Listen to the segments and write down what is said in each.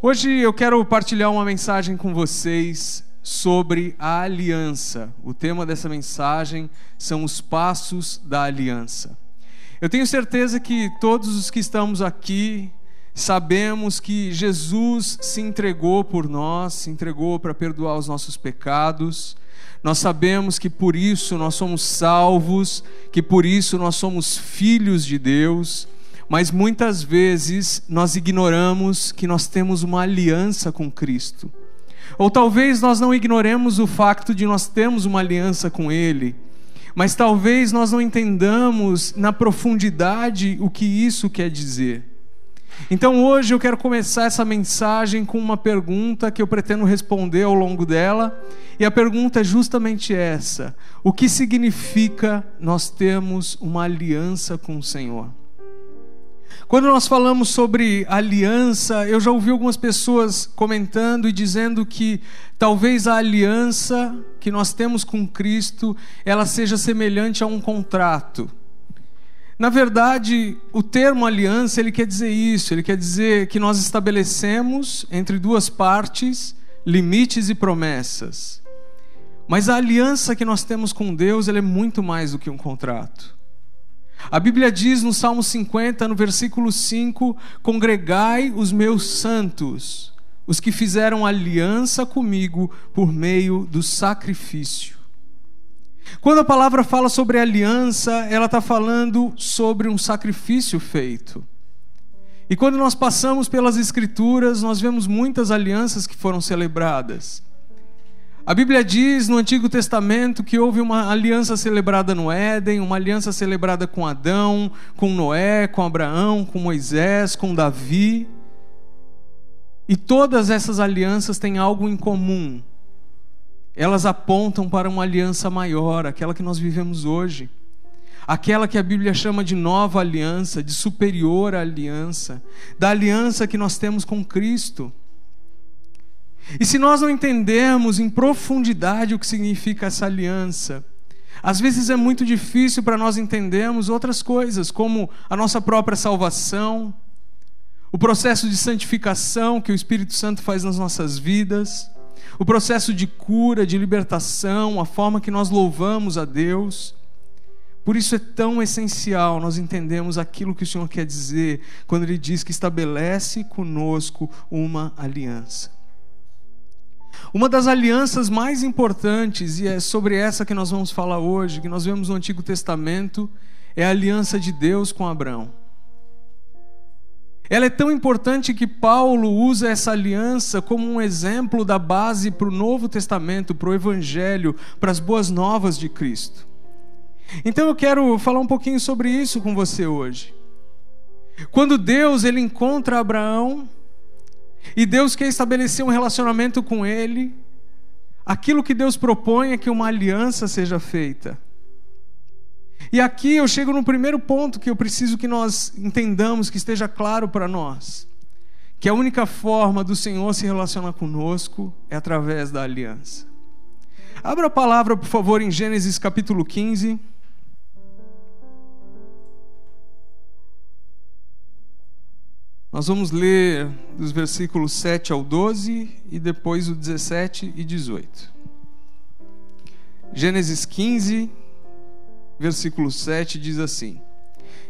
Hoje eu quero partilhar uma mensagem com vocês sobre a aliança. O tema dessa mensagem são os passos da aliança. Eu tenho certeza que todos os que estamos aqui sabemos que Jesus se entregou por nós, se entregou para perdoar os nossos pecados. Nós sabemos que por isso nós somos salvos, que por isso nós somos filhos de Deus mas muitas vezes nós ignoramos que nós temos uma aliança com Cristo. Ou talvez nós não ignoremos o facto de nós termos uma aliança com Ele, mas talvez nós não entendamos na profundidade o que isso quer dizer. Então hoje eu quero começar essa mensagem com uma pergunta que eu pretendo responder ao longo dela, e a pergunta é justamente essa: o que significa nós termos uma aliança com o Senhor? Quando nós falamos sobre aliança, eu já ouvi algumas pessoas comentando e dizendo que talvez a aliança que nós temos com Cristo, ela seja semelhante a um contrato. Na verdade, o termo aliança, ele quer dizer isso, ele quer dizer que nós estabelecemos entre duas partes limites e promessas. Mas a aliança que nós temos com Deus, ela é muito mais do que um contrato. A Bíblia diz no Salmo 50, no versículo 5: Congregai os meus santos, os que fizeram aliança comigo por meio do sacrifício. Quando a palavra fala sobre aliança, ela está falando sobre um sacrifício feito. E quando nós passamos pelas Escrituras, nós vemos muitas alianças que foram celebradas. A Bíblia diz no Antigo Testamento que houve uma aliança celebrada no Éden, uma aliança celebrada com Adão, com Noé, com Abraão, com Moisés, com Davi. E todas essas alianças têm algo em comum. Elas apontam para uma aliança maior, aquela que nós vivemos hoje. Aquela que a Bíblia chama de nova aliança, de superior aliança, da aliança que nós temos com Cristo. E se nós não entendermos em profundidade o que significa essa aliança, às vezes é muito difícil para nós entendermos outras coisas, como a nossa própria salvação, o processo de santificação que o Espírito Santo faz nas nossas vidas, o processo de cura, de libertação, a forma que nós louvamos a Deus. Por isso é tão essencial nós entendemos aquilo que o Senhor quer dizer quando Ele diz que estabelece conosco uma aliança. Uma das alianças mais importantes, e é sobre essa que nós vamos falar hoje, que nós vemos no Antigo Testamento, é a aliança de Deus com Abraão. Ela é tão importante que Paulo usa essa aliança como um exemplo da base para o Novo Testamento, para o Evangelho, para as boas novas de Cristo. Então eu quero falar um pouquinho sobre isso com você hoje. Quando Deus ele encontra Abraão, e Deus quer estabelecer um relacionamento com ele. Aquilo que Deus propõe é que uma aliança seja feita. E aqui eu chego no primeiro ponto que eu preciso que nós entendamos, que esteja claro para nós. Que a única forma do Senhor se relacionar conosco é através da aliança. Abra a palavra, por favor, em Gênesis capítulo 15. Nós vamos ler dos versículos 7 ao 12 e depois o 17 e 18. Gênesis 15, versículo 7 diz assim: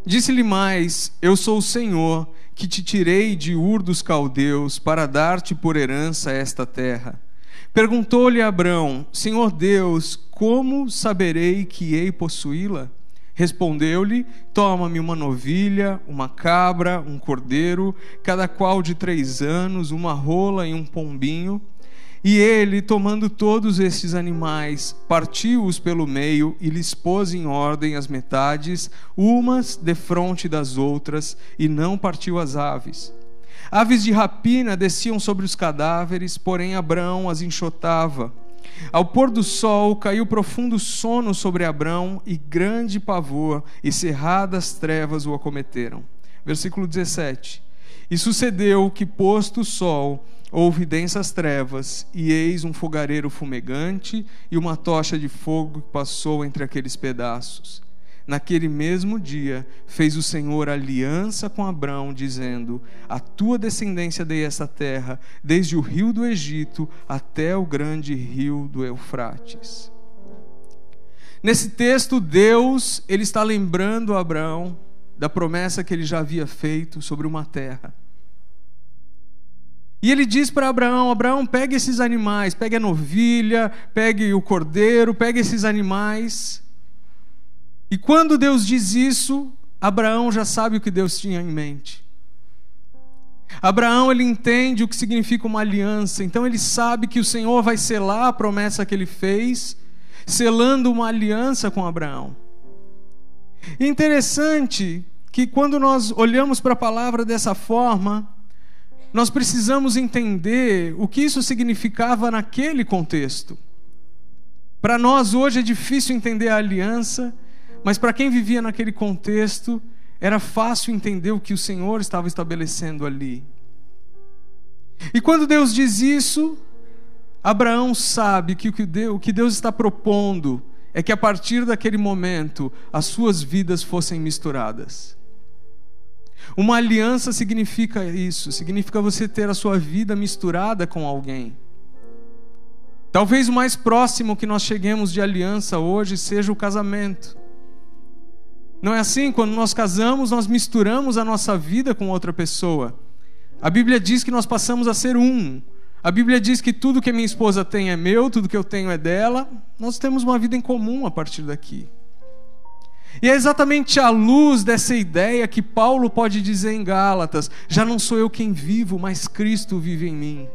Disse-lhe mais: Eu sou o Senhor que te tirei de Ur dos caldeus para dar-te por herança esta terra. Perguntou-lhe Abrão: Senhor Deus, como saberei que hei possuí-la? Respondeu-lhe: Toma-me uma novilha, uma cabra, um cordeiro, cada qual de três anos, uma rola e um pombinho. E ele, tomando todos estes animais, partiu-os pelo meio e lhes pôs em ordem as metades, umas defronte das outras, e não partiu as aves. Aves de rapina desciam sobre os cadáveres, porém Abraão as enxotava. Ao pôr do sol caiu profundo sono sobre Abrão e grande pavor e cerradas trevas o acometeram. Versículo 17. E sucedeu que, posto o sol, houve densas trevas, e eis um fogareiro fumegante e uma tocha de fogo que passou entre aqueles pedaços. Naquele mesmo dia, fez o Senhor aliança com Abraão, dizendo: A tua descendência dei essa terra, desde o rio do Egito até o grande rio do Eufrates. Nesse texto, Deus ele está lembrando Abraão da promessa que ele já havia feito sobre uma terra. E ele diz para Abraão: Abraão, pegue esses animais, pegue a novilha, pegue o cordeiro, pegue esses animais. E quando Deus diz isso, Abraão já sabe o que Deus tinha em mente. Abraão ele entende o que significa uma aliança, então ele sabe que o Senhor vai selar a promessa que ele fez, selando uma aliança com Abraão. E interessante que quando nós olhamos para a palavra dessa forma, nós precisamos entender o que isso significava naquele contexto. Para nós hoje é difícil entender a aliança, mas para quem vivia naquele contexto, era fácil entender o que o Senhor estava estabelecendo ali. E quando Deus diz isso, Abraão sabe que o que Deus está propondo é que a partir daquele momento as suas vidas fossem misturadas. Uma aliança significa isso, significa você ter a sua vida misturada com alguém. Talvez o mais próximo que nós cheguemos de aliança hoje seja o casamento. Não é assim? Quando nós casamos, nós misturamos a nossa vida com outra pessoa. A Bíblia diz que nós passamos a ser um. A Bíblia diz que tudo que minha esposa tem é meu, tudo que eu tenho é dela. Nós temos uma vida em comum a partir daqui. E é exatamente à luz dessa ideia que Paulo pode dizer em Gálatas: já não sou eu quem vivo, mas Cristo vive em mim.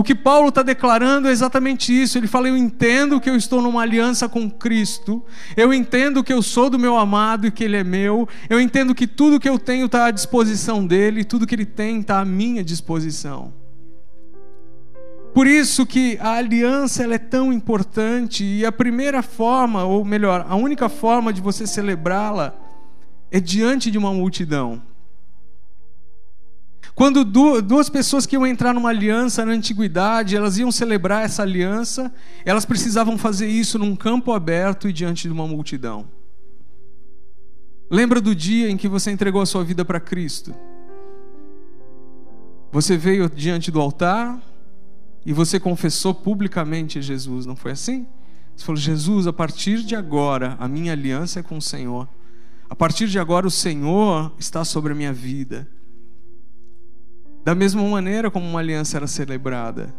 O que Paulo está declarando é exatamente isso. Ele fala: Eu entendo que eu estou numa aliança com Cristo, eu entendo que eu sou do meu amado e que Ele é meu, eu entendo que tudo que eu tenho está à disposição dele, tudo que Ele tem está à minha disposição. Por isso que a aliança ela é tão importante e a primeira forma, ou melhor, a única forma de você celebrá-la é diante de uma multidão. Quando duas pessoas que iam entrar numa aliança na antiguidade, elas iam celebrar essa aliança, elas precisavam fazer isso num campo aberto e diante de uma multidão. Lembra do dia em que você entregou a sua vida para Cristo? Você veio diante do altar, e você confessou publicamente Jesus, não foi assim? Você falou: Jesus, a partir de agora, a minha aliança é com o Senhor. A partir de agora, o Senhor está sobre a minha vida. Da mesma maneira como uma aliança era celebrada.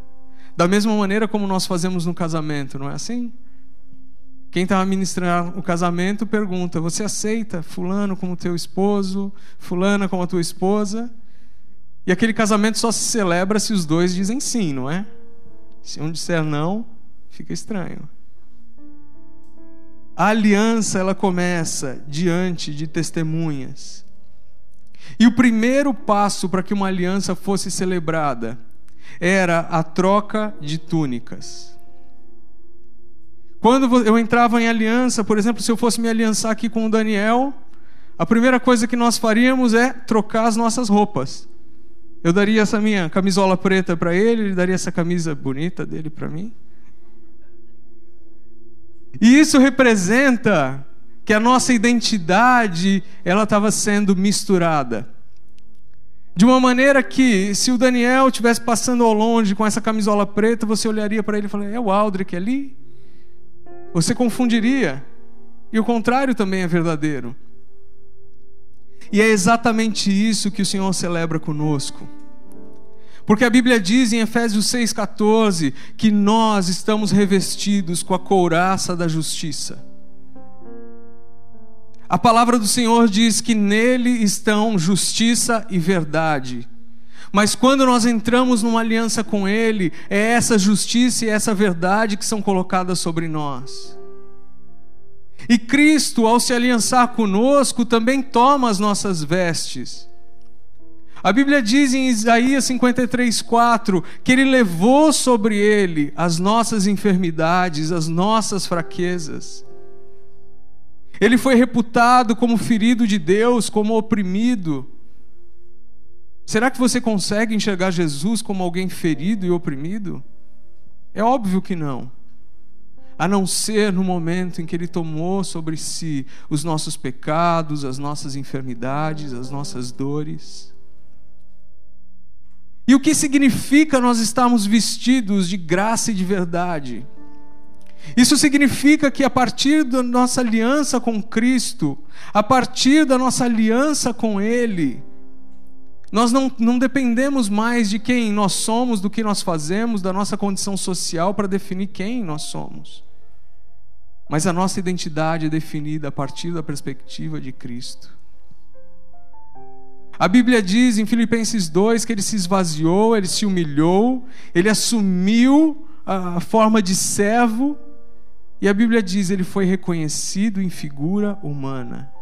Da mesma maneira como nós fazemos no casamento, não é assim? Quem está a ministrar o casamento pergunta: Você aceita Fulano como teu esposo, Fulana como a tua esposa? E aquele casamento só se celebra se os dois dizem sim, não é? Se um disser não, fica estranho. A aliança ela começa diante de testemunhas. E o primeiro passo para que uma aliança fosse celebrada era a troca de túnicas. Quando eu entrava em aliança, por exemplo, se eu fosse me aliançar aqui com o Daniel, a primeira coisa que nós faríamos é trocar as nossas roupas. Eu daria essa minha camisola preta para ele, ele daria essa camisa bonita dele para mim. E isso representa que a nossa identidade ela estava sendo misturada. De uma maneira que, se o Daniel estivesse passando ao longe com essa camisola preta, você olharia para ele e falaria: É o Aldrich ali? Você confundiria. E o contrário também é verdadeiro. E é exatamente isso que o Senhor celebra conosco. Porque a Bíblia diz em Efésios 6,14 que nós estamos revestidos com a couraça da justiça. A palavra do Senhor diz que nele estão justiça e verdade. Mas quando nós entramos numa aliança com Ele, é essa justiça e essa verdade que são colocadas sobre nós. E Cristo, ao se aliançar conosco, também toma as nossas vestes. A Bíblia diz em Isaías 53:4 que ele levou sobre ele as nossas enfermidades, as nossas fraquezas. Ele foi reputado como ferido de Deus, como oprimido. Será que você consegue enxergar Jesus como alguém ferido e oprimido? É óbvio que não. a não ser no momento em que Ele tomou sobre si os nossos pecados, as nossas enfermidades, as nossas dores. E o que significa nós estarmos vestidos de graça e de verdade? Isso significa que a partir da nossa aliança com Cristo, a partir da nossa aliança com Ele, nós não, não dependemos mais de quem nós somos, do que nós fazemos, da nossa condição social para definir quem nós somos. Mas a nossa identidade é definida a partir da perspectiva de Cristo. A Bíblia diz em Filipenses 2 que ele se esvaziou, ele se humilhou, ele assumiu a forma de servo, e a Bíblia diz ele foi reconhecido em figura humana.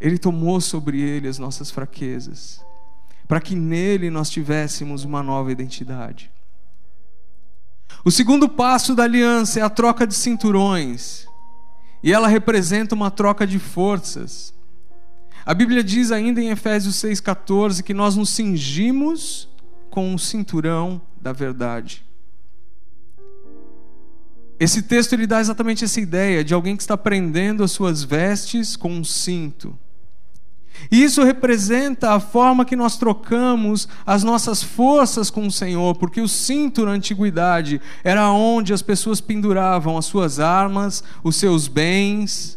Ele tomou sobre ele as nossas fraquezas, para que nele nós tivéssemos uma nova identidade. O segundo passo da aliança é a troca de cinturões, e ela representa uma troca de forças. A Bíblia diz ainda em Efésios 6,14 que nós nos cingimos com o cinturão da verdade. Esse texto ele dá exatamente essa ideia de alguém que está prendendo as suas vestes com um cinto. E isso representa a forma que nós trocamos as nossas forças com o Senhor, porque o cinto na antiguidade era onde as pessoas penduravam as suas armas, os seus bens.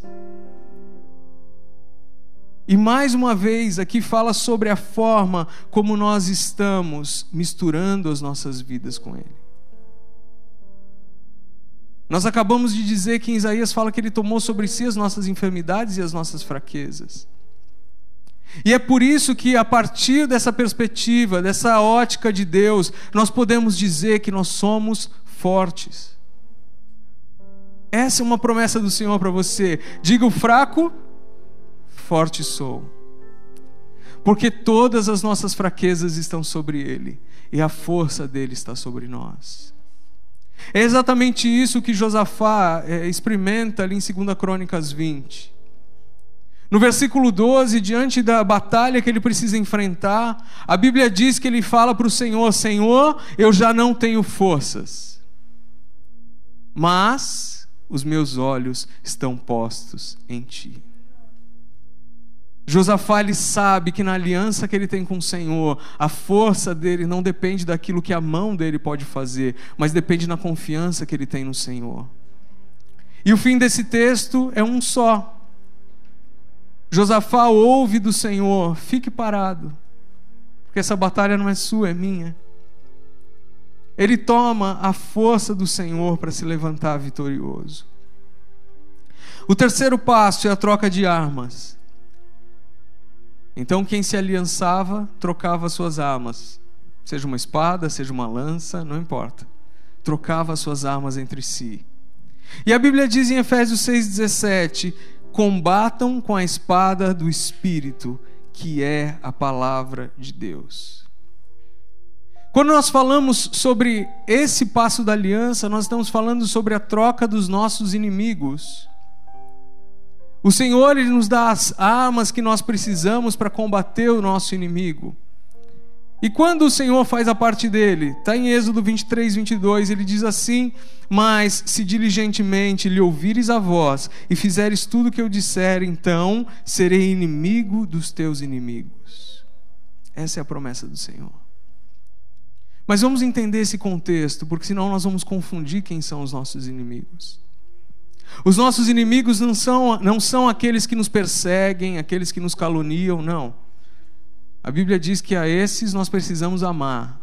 E mais uma vez aqui fala sobre a forma como nós estamos misturando as nossas vidas com Ele. Nós acabamos de dizer que Isaías fala que Ele tomou sobre si as nossas enfermidades e as nossas fraquezas. E é por isso que, a partir dessa perspectiva, dessa ótica de Deus, nós podemos dizer que nós somos fortes. Essa é uma promessa do Senhor para você. Diga o fraco, forte sou. Porque todas as nossas fraquezas estão sobre Ele, e a força dele está sobre nós. É exatamente isso que Josafá é, experimenta ali em 2 Crônicas 20. No versículo 12, diante da batalha que ele precisa enfrentar, a Bíblia diz que ele fala para o Senhor: Senhor, eu já não tenho forças, mas os meus olhos estão postos em Ti. Josafá ele sabe que na aliança que ele tem com o Senhor, a força dele não depende daquilo que a mão dele pode fazer, mas depende da confiança que ele tem no Senhor. E o fim desse texto é um só. Josafá ouve do Senhor: fique parado, porque essa batalha não é sua, é minha. Ele toma a força do Senhor para se levantar vitorioso. O terceiro passo é a troca de armas. Então, quem se aliançava trocava suas armas, seja uma espada, seja uma lança, não importa. Trocava suas armas entre si. E a Bíblia diz em Efésios 6,17 combatam com a espada do Espírito, que é a palavra de Deus. Quando nós falamos sobre esse passo da aliança, nós estamos falando sobre a troca dos nossos inimigos. O Senhor ele nos dá as armas que nós precisamos para combater o nosso inimigo. E quando o Senhor faz a parte dele, está em Êxodo 23, 22, ele diz assim: Mas se diligentemente lhe ouvires a voz e fizeres tudo o que eu disser, então serei inimigo dos teus inimigos. Essa é a promessa do Senhor. Mas vamos entender esse contexto, porque senão nós vamos confundir quem são os nossos inimigos. Os nossos inimigos não são, não são aqueles que nos perseguem, aqueles que nos caluniam, não. A Bíblia diz que a esses nós precisamos amar.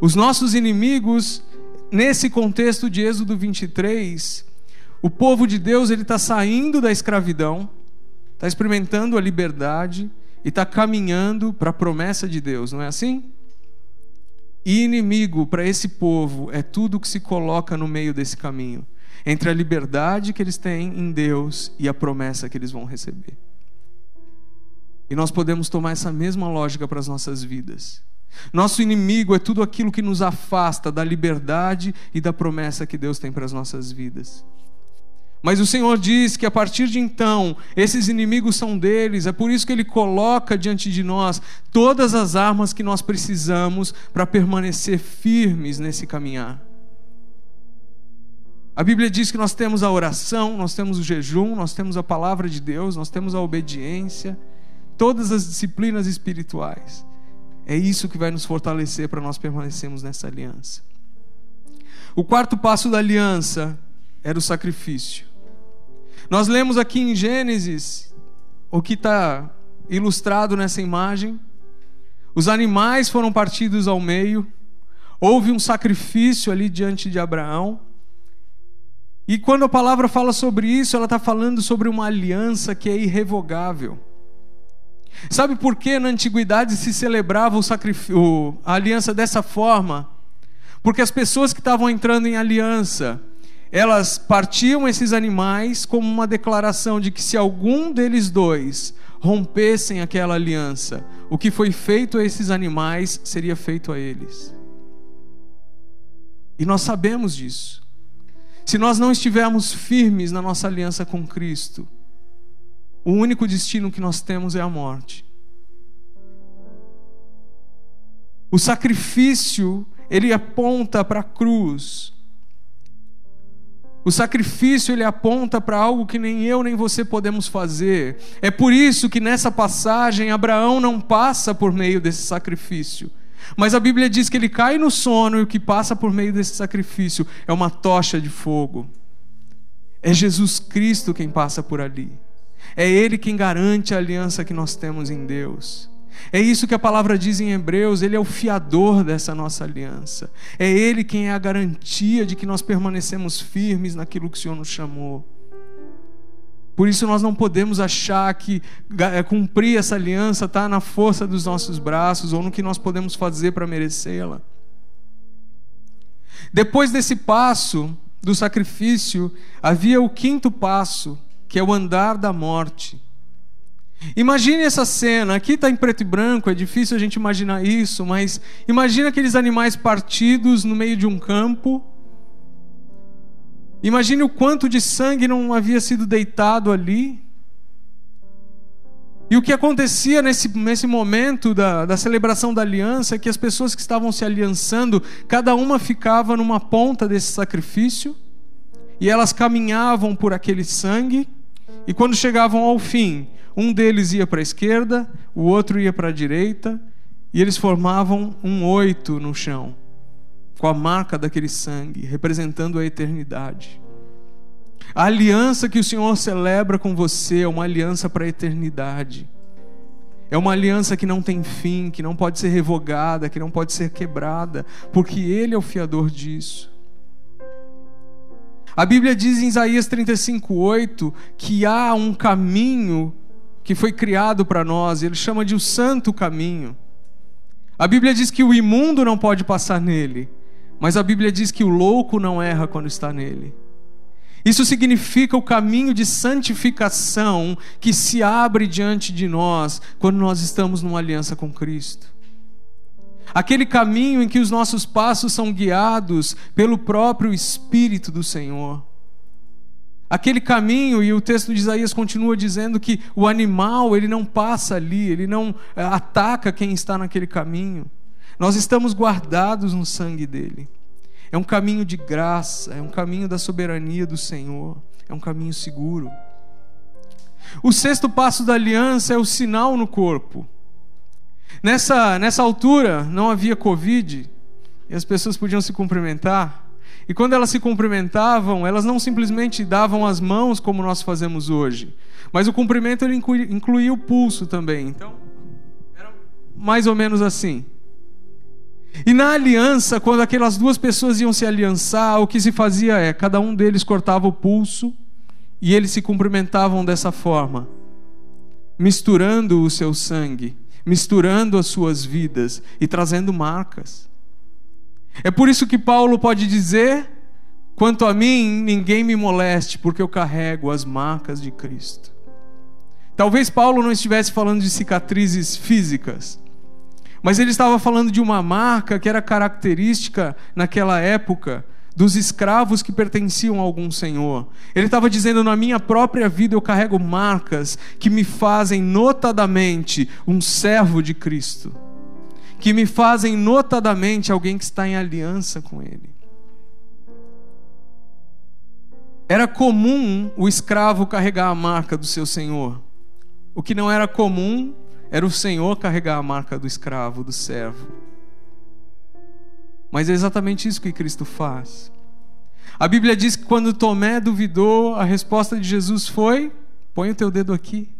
Os nossos inimigos, nesse contexto de Êxodo 23, o povo de Deus ele está saindo da escravidão, está experimentando a liberdade e está caminhando para a promessa de Deus, não é assim? E inimigo para esse povo é tudo que se coloca no meio desse caminho, entre a liberdade que eles têm em Deus e a promessa que eles vão receber. E nós podemos tomar essa mesma lógica para as nossas vidas. Nosso inimigo é tudo aquilo que nos afasta da liberdade e da promessa que Deus tem para as nossas vidas. Mas o Senhor diz que a partir de então, esses inimigos são deles, é por isso que Ele coloca diante de nós todas as armas que nós precisamos para permanecer firmes nesse caminhar. A Bíblia diz que nós temos a oração, nós temos o jejum, nós temos a palavra de Deus, nós temos a obediência, todas as disciplinas espirituais. É isso que vai nos fortalecer para nós permanecermos nessa aliança. O quarto passo da aliança era o sacrifício. Nós lemos aqui em Gênesis o que está ilustrado nessa imagem. Os animais foram partidos ao meio, houve um sacrifício ali diante de Abraão. E quando a palavra fala sobre isso, ela está falando sobre uma aliança que é irrevogável. Sabe por que na antiguidade se celebrava o a aliança dessa forma? Porque as pessoas que estavam entrando em aliança, elas partiam esses animais como uma declaração de que se algum deles dois rompessem aquela aliança, o que foi feito a esses animais seria feito a eles. E nós sabemos disso. Se nós não estivermos firmes na nossa aliança com Cristo, o único destino que nós temos é a morte. O sacrifício, ele aponta para a cruz. O sacrifício ele aponta para algo que nem eu nem você podemos fazer. É por isso que nessa passagem Abraão não passa por meio desse sacrifício. Mas a Bíblia diz que ele cai no sono e o que passa por meio desse sacrifício é uma tocha de fogo. É Jesus Cristo quem passa por ali. É Ele quem garante a aliança que nós temos em Deus. É isso que a palavra diz em Hebreus, Ele é o fiador dessa nossa aliança. É Ele quem é a garantia de que nós permanecemos firmes naquilo que o Senhor nos chamou. Por isso nós não podemos achar que é, cumprir essa aliança está na força dos nossos braços ou no que nós podemos fazer para merecê-la. Depois desse passo do sacrifício, havia o quinto passo, que é o andar da morte. Imagine essa cena, aqui está em preto e branco, é difícil a gente imaginar isso, mas imagine aqueles animais partidos no meio de um campo, Imagine o quanto de sangue não havia sido deitado ali. E o que acontecia nesse, nesse momento da, da celebração da aliança é que as pessoas que estavam se aliançando, cada uma ficava numa ponta desse sacrifício, e elas caminhavam por aquele sangue, e quando chegavam ao fim, um deles ia para a esquerda, o outro ia para a direita, e eles formavam um oito no chão com a marca daquele sangue, representando a eternidade. A aliança que o Senhor celebra com você é uma aliança para a eternidade. É uma aliança que não tem fim, que não pode ser revogada, que não pode ser quebrada, porque Ele é o fiador disso. A Bíblia diz em Isaías 35:8 que há um caminho que foi criado para nós, ele chama de o santo caminho. A Bíblia diz que o imundo não pode passar nele, mas a Bíblia diz que o louco não erra quando está nele. Isso significa o caminho de santificação que se abre diante de nós quando nós estamos numa aliança com Cristo. Aquele caminho em que os nossos passos são guiados pelo próprio Espírito do Senhor. Aquele caminho, e o texto de Isaías continua dizendo que o animal, ele não passa ali, ele não eh, ataca quem está naquele caminho. Nós estamos guardados no sangue dele. É um caminho de graça, é um caminho da soberania do Senhor, é um caminho seguro. O sexto passo da aliança é o sinal no corpo. Nessa, nessa altura não havia Covid e as pessoas podiam se cumprimentar. E quando elas se cumprimentavam, elas não simplesmente davam as mãos como nós fazemos hoje, mas o cumprimento ele incluía o pulso também. Então, era mais ou menos assim. E na aliança, quando aquelas duas pessoas iam se aliançar, o que se fazia é: cada um deles cortava o pulso e eles se cumprimentavam dessa forma, misturando o seu sangue, misturando as suas vidas e trazendo marcas. É por isso que Paulo pode dizer: quanto a mim, ninguém me moleste, porque eu carrego as marcas de Cristo. Talvez Paulo não estivesse falando de cicatrizes físicas, mas ele estava falando de uma marca que era característica naquela época dos escravos que pertenciam a algum senhor. Ele estava dizendo: na minha própria vida eu carrego marcas que me fazem notadamente um servo de Cristo, que me fazem notadamente alguém que está em aliança com Ele. Era comum o escravo carregar a marca do seu senhor. O que não era comum era o senhor carregar a marca do escravo, do servo. Mas é exatamente isso que Cristo faz. A Bíblia diz que quando Tomé duvidou, a resposta de Jesus foi: põe o teu dedo aqui.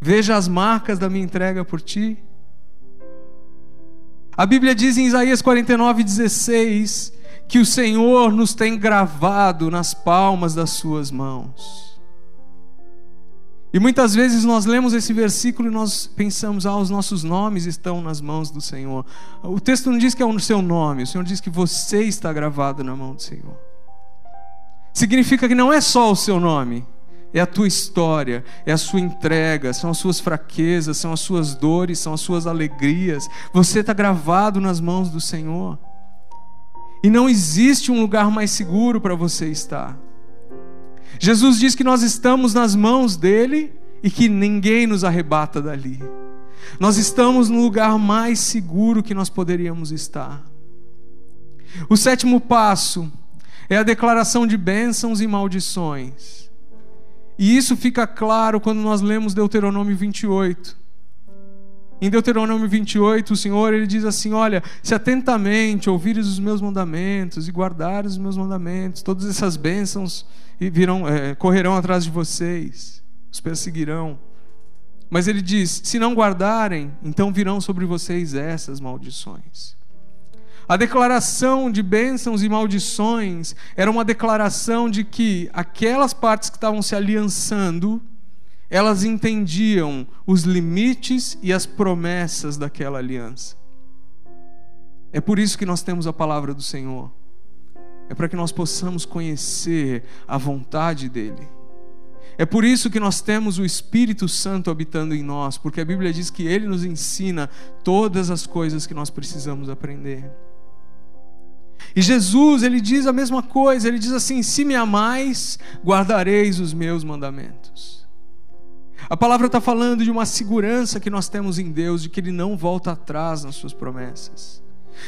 Veja as marcas da minha entrega por ti. A Bíblia diz em Isaías 49, 16, que o Senhor nos tem gravado nas palmas das Suas mãos. E muitas vezes nós lemos esse versículo e nós pensamos, ah, os nossos nomes estão nas mãos do Senhor. O texto não diz que é o seu nome, o Senhor diz que você está gravado na mão do Senhor. Significa que não é só o seu nome, é a tua história, é a sua entrega, são as suas fraquezas, são as suas dores, são as suas alegrias. Você está gravado nas mãos do Senhor. E não existe um lugar mais seguro para você estar. Jesus diz que nós estamos nas mãos dele e que ninguém nos arrebata dali. Nós estamos no lugar mais seguro que nós poderíamos estar. O sétimo passo é a declaração de bênçãos e maldições. E isso fica claro quando nós lemos Deuteronômio 28. Em Deuteronômio 28, o Senhor ele diz assim: Olha, se atentamente ouvires os meus mandamentos e guardares os meus mandamentos, todas essas bênçãos virão, é, correrão atrás de vocês, os perseguirão. Mas ele diz: se não guardarem, então virão sobre vocês essas maldições. A declaração de bênçãos e maldições era uma declaração de que aquelas partes que estavam se aliançando, elas entendiam os limites e as promessas daquela aliança. É por isso que nós temos a palavra do Senhor. É para que nós possamos conhecer a vontade dEle. É por isso que nós temos o Espírito Santo habitando em nós, porque a Bíblia diz que Ele nos ensina todas as coisas que nós precisamos aprender. E Jesus, ele diz a mesma coisa, ele diz assim: Se me amais, guardareis os meus mandamentos. A palavra está falando de uma segurança que nós temos em Deus, de que Ele não volta atrás nas Suas promessas.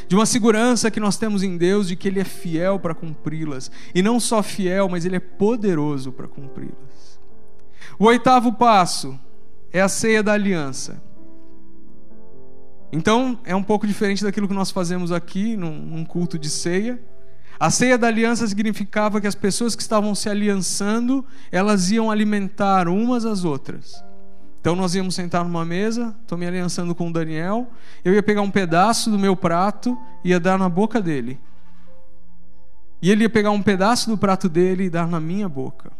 De uma segurança que nós temos em Deus, de que Ele é fiel para cumpri-las. E não só fiel, mas Ele é poderoso para cumpri-las. O oitavo passo é a ceia da aliança. Então, é um pouco diferente daquilo que nós fazemos aqui, num, num culto de ceia. A ceia da aliança significava que as pessoas que estavam se aliançando, elas iam alimentar umas às outras. Então nós íamos sentar numa mesa, estou me aliançando com o Daniel, eu ia pegar um pedaço do meu prato e ia dar na boca dele. E ele ia pegar um pedaço do prato dele e dar na minha boca.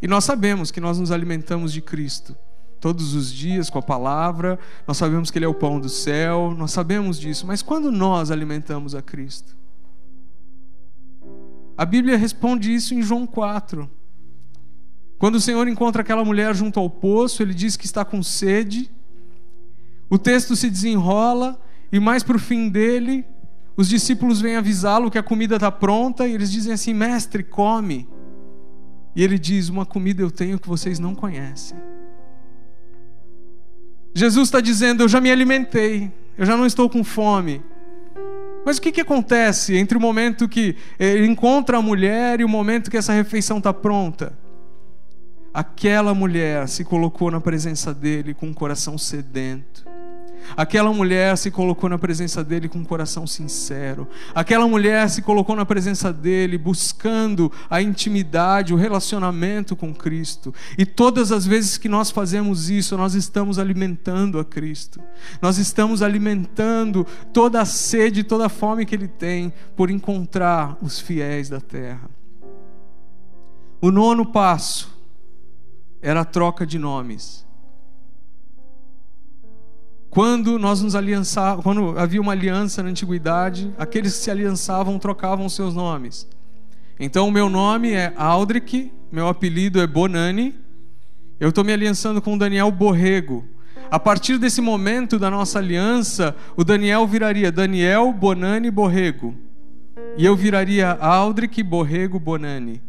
E nós sabemos que nós nos alimentamos de Cristo todos os dias com a palavra, nós sabemos que Ele é o pão do céu, nós sabemos disso, mas quando nós alimentamos a Cristo? A Bíblia responde isso em João 4. Quando o Senhor encontra aquela mulher junto ao poço, ele diz que está com sede, o texto se desenrola, e mais para o fim dele, os discípulos vêm avisá-lo que a comida está pronta, e eles dizem assim: Mestre, come. E ele diz: Uma comida eu tenho que vocês não conhecem. Jesus está dizendo: Eu já me alimentei, eu já não estou com fome. Mas o que, que acontece entre o momento que ele encontra a mulher e o momento que essa refeição está pronta? Aquela mulher se colocou na presença dele com um coração sedento. Aquela mulher se colocou na presença dele com um coração sincero. Aquela mulher se colocou na presença dele buscando a intimidade, o relacionamento com Cristo. E todas as vezes que nós fazemos isso, nós estamos alimentando a Cristo. Nós estamos alimentando toda a sede, toda a fome que ele tem por encontrar os fiéis da terra. O nono passo era a troca de nomes. Quando nós nos aliançávamos, quando havia uma aliança na antiguidade, aqueles que se aliançavam trocavam seus nomes. Então o meu nome é Aldrich, meu apelido é Bonani. Eu estou me aliançando com Daniel Borrego. A partir desse momento da nossa aliança, o Daniel viraria Daniel Bonani Borrego. E eu viraria Aldrich Borrego Bonani.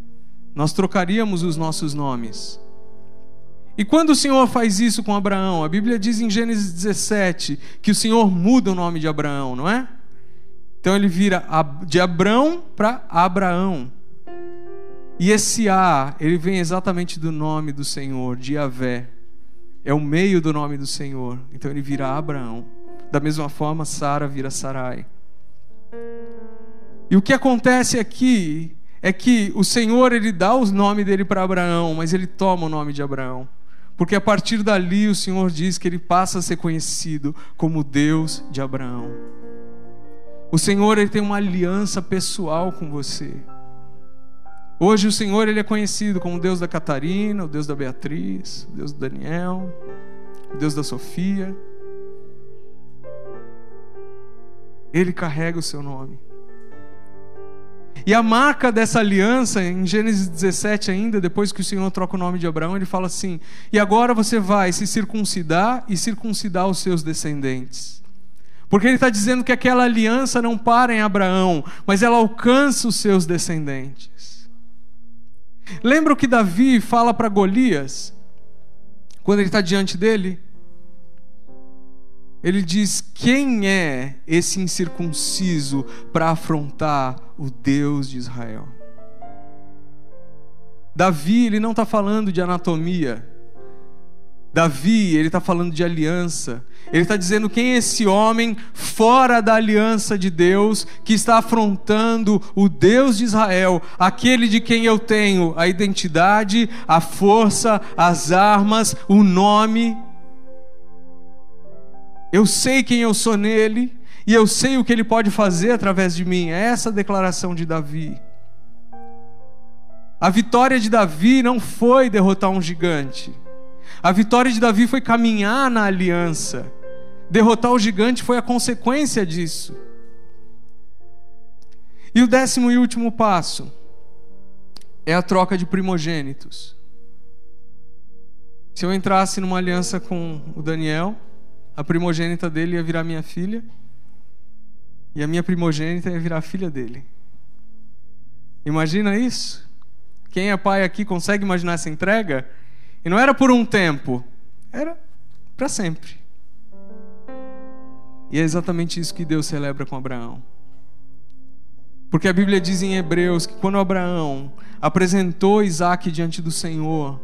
Nós trocaríamos os nossos nomes. E quando o Senhor faz isso com Abraão, a Bíblia diz em Gênesis 17 que o Senhor muda o nome de Abraão, não é? Então ele vira de Abrão para Abraão. E esse A, ele vem exatamente do nome do Senhor, de Yahvé. É o meio do nome do Senhor. Então ele vira Abraão. Da mesma forma, Sara vira Sarai. E o que acontece aqui é que o Senhor ele dá o nome dele para Abraão, mas ele toma o nome de Abraão. Porque a partir dali o Senhor diz que ele passa a ser conhecido como Deus de Abraão. O Senhor ele tem uma aliança pessoal com você. Hoje o Senhor ele é conhecido como Deus da Catarina, o Deus da Beatriz, o Deus do Daniel, o Deus da Sofia. Ele carrega o seu nome. E a marca dessa aliança, em Gênesis 17 ainda, depois que o Senhor troca o nome de Abraão, ele fala assim: E agora você vai se circuncidar e circuncidar os seus descendentes. Porque ele está dizendo que aquela aliança não para em Abraão, mas ela alcança os seus descendentes. Lembra o que Davi fala para Golias, quando ele está diante dele? Ele diz: Quem é esse incircunciso para afrontar o Deus de Israel? Davi, ele não está falando de anatomia. Davi, ele está falando de aliança. Ele está dizendo quem é esse homem fora da aliança de Deus que está afrontando o Deus de Israel, aquele de quem eu tenho a identidade, a força, as armas, o nome. Eu sei quem eu sou nele e eu sei o que ele pode fazer através de mim. É essa a declaração de Davi. A vitória de Davi não foi derrotar um gigante. A vitória de Davi foi caminhar na aliança. Derrotar o gigante foi a consequência disso. E o décimo e último passo é a troca de primogênitos. Se eu entrasse numa aliança com o Daniel, a primogênita dele ia virar minha filha, e a minha primogênita ia virar filha dele. Imagina isso? Quem é pai aqui consegue imaginar essa entrega? E não era por um tempo, era para sempre. E é exatamente isso que Deus celebra com Abraão. Porque a Bíblia diz em Hebreus que quando Abraão apresentou Isaac diante do Senhor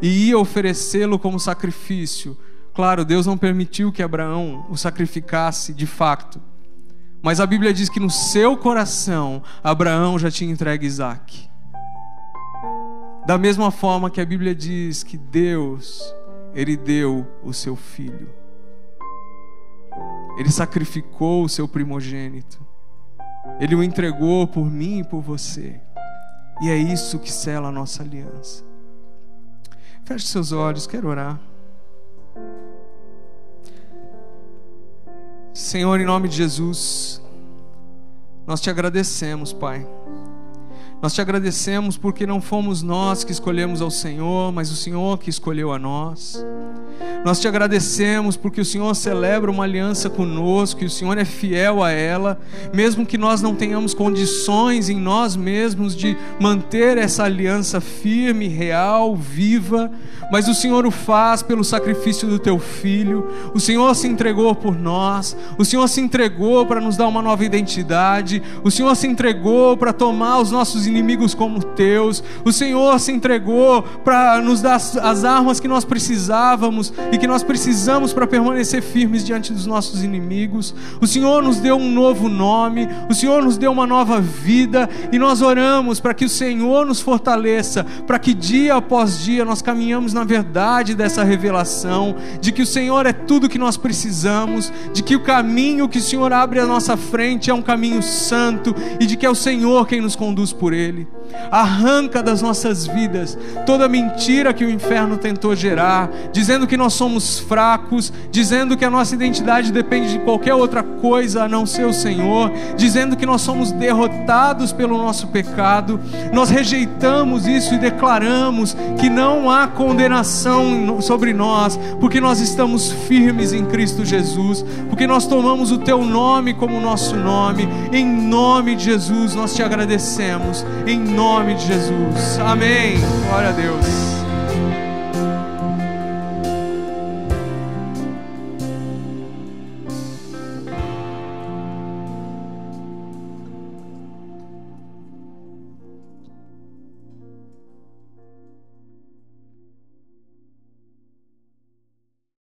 e ia oferecê-lo como sacrifício, Claro, Deus não permitiu que Abraão o sacrificasse de fato. Mas a Bíblia diz que no seu coração Abraão já tinha entregue Isaac. Da mesma forma que a Bíblia diz que Deus, Ele deu o seu filho. Ele sacrificou o seu primogênito. Ele o entregou por mim e por você. E é isso que sela a nossa aliança. Feche seus olhos, quero orar. Senhor, em nome de Jesus, nós te agradecemos, Pai. Nós te agradecemos porque não fomos nós que escolhemos ao Senhor, mas o Senhor que escolheu a nós. Nós te agradecemos porque o Senhor celebra uma aliança conosco e o Senhor é fiel a ela, mesmo que nós não tenhamos condições em nós mesmos de manter essa aliança firme, real, viva, mas o Senhor o faz pelo sacrifício do teu filho. O Senhor se entregou por nós, o Senhor se entregou para nos dar uma nova identidade, o Senhor se entregou para tomar os nossos inimigos como teus, o Senhor se entregou para nos dar as armas que nós precisávamos e que nós precisamos para permanecer firmes diante dos nossos inimigos. O Senhor nos deu um novo nome, o Senhor nos deu uma nova vida e nós oramos para que o Senhor nos fortaleça, para que dia após dia nós caminhamos na verdade dessa revelação, de que o Senhor é tudo que nós precisamos, de que o caminho que o Senhor abre à nossa frente é um caminho santo e de que é o Senhor quem nos conduz por ele. Arranca das nossas vidas toda mentira que o inferno tentou gerar, dizendo que nós somos fracos, dizendo que a nossa identidade depende de qualquer outra coisa a não ser o Senhor, dizendo que nós somos derrotados pelo nosso pecado. Nós rejeitamos isso e declaramos que não há condenação sobre nós, porque nós estamos firmes em Cristo Jesus, porque nós tomamos o teu nome como nosso nome. Em nome de Jesus nós te agradecemos. Em nome de Jesus. Amém. Glória a Deus.